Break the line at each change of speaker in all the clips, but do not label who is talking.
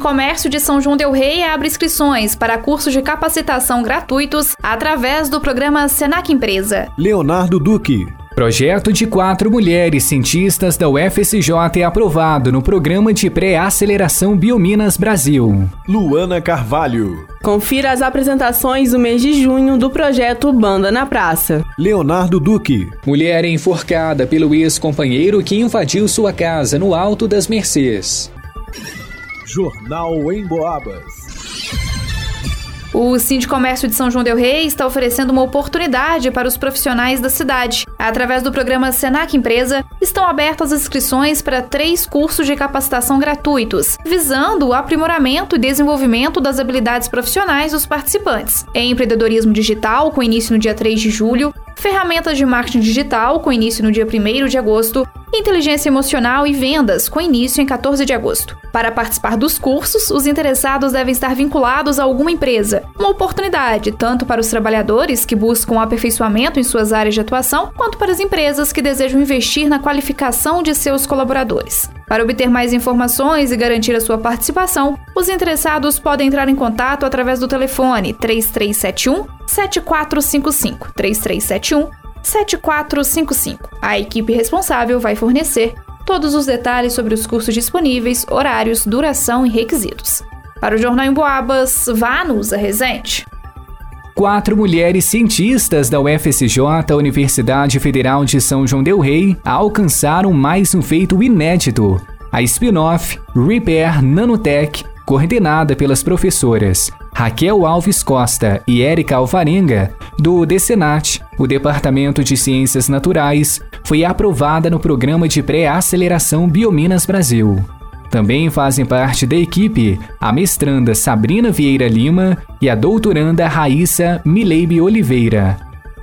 Comércio de São João Del Rei abre inscrições para cursos de capacitação gratuitos através do programa Senac Empresa.
Leonardo Duque.
Projeto de quatro mulheres cientistas da UFSJ é aprovado no programa de pré-aceleração Biominas Brasil.
Luana Carvalho.
Confira as apresentações do mês de junho do projeto Banda na Praça.
Leonardo Duque.
Mulher enforcada pelo ex-companheiro que invadiu sua casa no Alto das Mercês.
Jornal em Boabas.
O Sindicomércio de São João del Rei está oferecendo uma oportunidade para os profissionais da cidade. Através do programa Senac Empresa, estão abertas as inscrições para três cursos de capacitação gratuitos, visando o aprimoramento e desenvolvimento das habilidades profissionais dos participantes. Em empreendedorismo digital, com início no dia 3 de julho, ferramentas de marketing digital, com início no dia 1 de agosto, inteligência emocional e vendas, com início em 14 de agosto. Para participar dos cursos, os interessados devem estar vinculados a alguma empresa. Uma oportunidade tanto para os trabalhadores que buscam aperfeiçoamento em suas áreas de atuação, quanto para as empresas que desejam investir na qualificação de seus colaboradores. Para obter mais informações e garantir a sua participação, os interessados podem entrar em contato através do telefone 3371 7455 3371 7455. A equipe responsável vai fornecer todos os detalhes sobre os cursos disponíveis, horários, duração e requisitos. Para o Jornal em Boabas, vá Nusa Resente.
Quatro mulheres cientistas da UFSJ, Universidade Federal de São João del Rei, alcançaram mais um feito inédito. A spin-off Repair Nanotech, coordenada pelas professoras Raquel Alves Costa e Érica Alvarenga, do DECENAT, o Departamento de Ciências Naturais, foi aprovada no programa de pré-aceleração Biominas Brasil. Também fazem parte da equipe a mestranda Sabrina Vieira Lima e a doutoranda Raíssa Mileibe Oliveira.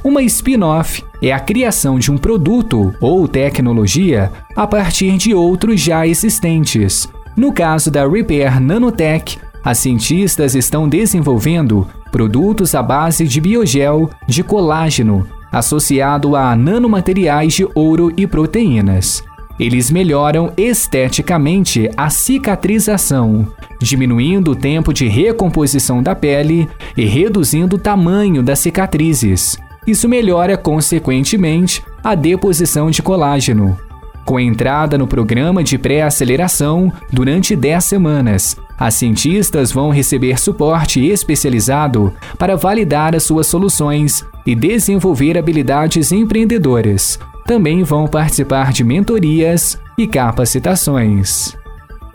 Uma spin-off é a criação de um produto ou tecnologia a partir de outros já existentes. No caso da Repair Nanotech, as cientistas estão desenvolvendo produtos à base de biogel de colágeno, associado a nanomateriais de ouro e proteínas. Eles melhoram esteticamente a cicatrização, diminuindo o tempo de recomposição da pele e reduzindo o tamanho das cicatrizes. Isso melhora, consequentemente, a deposição de colágeno. Com entrada no programa de pré-aceleração durante 10 semanas, as cientistas vão receber suporte especializado para validar as suas soluções e desenvolver habilidades empreendedoras. Também vão participar de mentorias e capacitações.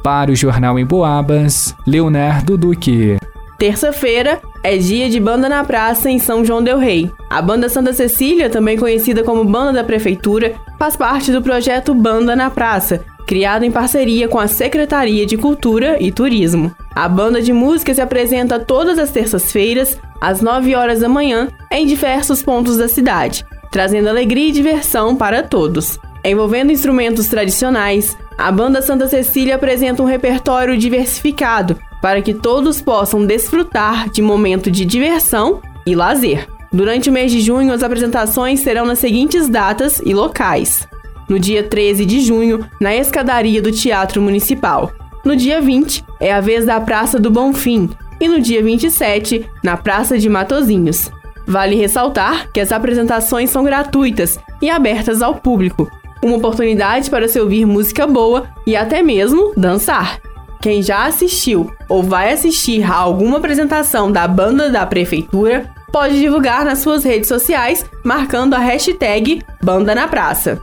Para o Jornal em Boabas, Leonardo Duque.
Terça-feira é dia de banda na praça em São João del Rei. A banda Santa Cecília, também conhecida como Banda da Prefeitura, faz parte do projeto Banda na Praça, criado em parceria com a Secretaria de Cultura e Turismo. A banda de música se apresenta todas as terças-feiras, às 9 horas da manhã, em diversos pontos da cidade, trazendo alegria e diversão para todos. Envolvendo instrumentos tradicionais, a banda Santa Cecília apresenta um repertório diversificado para que todos possam desfrutar de momento de diversão e lazer. Durante o mês de junho, as apresentações serão nas seguintes datas e locais: no dia 13 de junho, na escadaria do Teatro Municipal. No dia 20, é a vez da Praça do Bonfim. E no dia 27, na Praça de Matozinhos. Vale ressaltar que as apresentações são gratuitas e abertas ao público. Uma oportunidade para se ouvir música boa e até mesmo dançar. Quem já assistiu ou vai assistir a alguma apresentação da banda da prefeitura pode divulgar nas suas redes sociais marcando a hashtag Banda na Praça.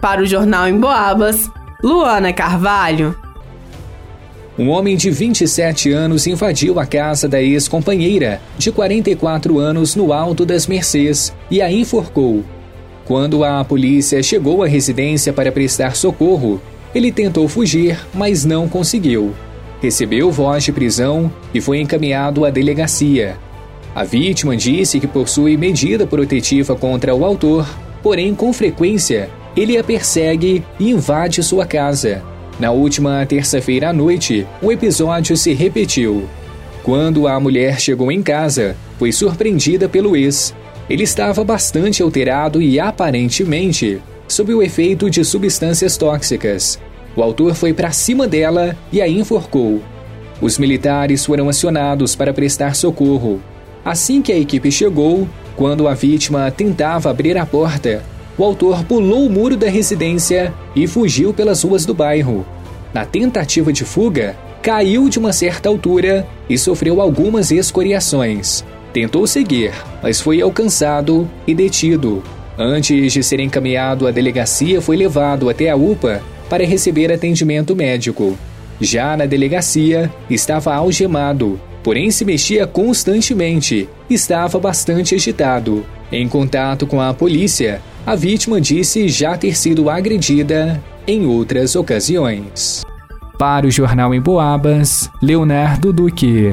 Para o Jornal em Boabas, Luana Carvalho.
Um homem de 27 anos invadiu a casa da ex-companheira, de 44 anos, no Alto das Mercês, e a enforcou. Quando a polícia chegou à residência para prestar socorro, ele tentou fugir, mas não conseguiu. Recebeu voz de prisão e foi encaminhado à delegacia. A vítima disse que possui medida protetiva contra o autor porém, com frequência, ele a persegue e invade sua casa. Na última terça-feira à noite, o episódio se repetiu. Quando a mulher chegou em casa, foi surpreendida pelo ex. Ele estava bastante alterado e aparentemente sob o efeito de substâncias tóxicas. O autor foi para cima dela e a enforcou. Os militares foram acionados para prestar socorro. Assim que a equipe chegou, quando a vítima tentava abrir a porta, o autor pulou o muro da residência e fugiu pelas ruas do bairro. Na tentativa de fuga, caiu de uma certa altura e sofreu algumas escoriações. Tentou seguir, mas foi alcançado e detido. Antes de ser encaminhado à delegacia, foi levado até a UPA para receber atendimento médico. Já na delegacia, estava algemado, porém se mexia constantemente, estava bastante agitado. Em contato com a polícia, a vítima disse já ter sido agredida em outras ocasiões.
Para o Jornal em Boabas, Leonardo Duque.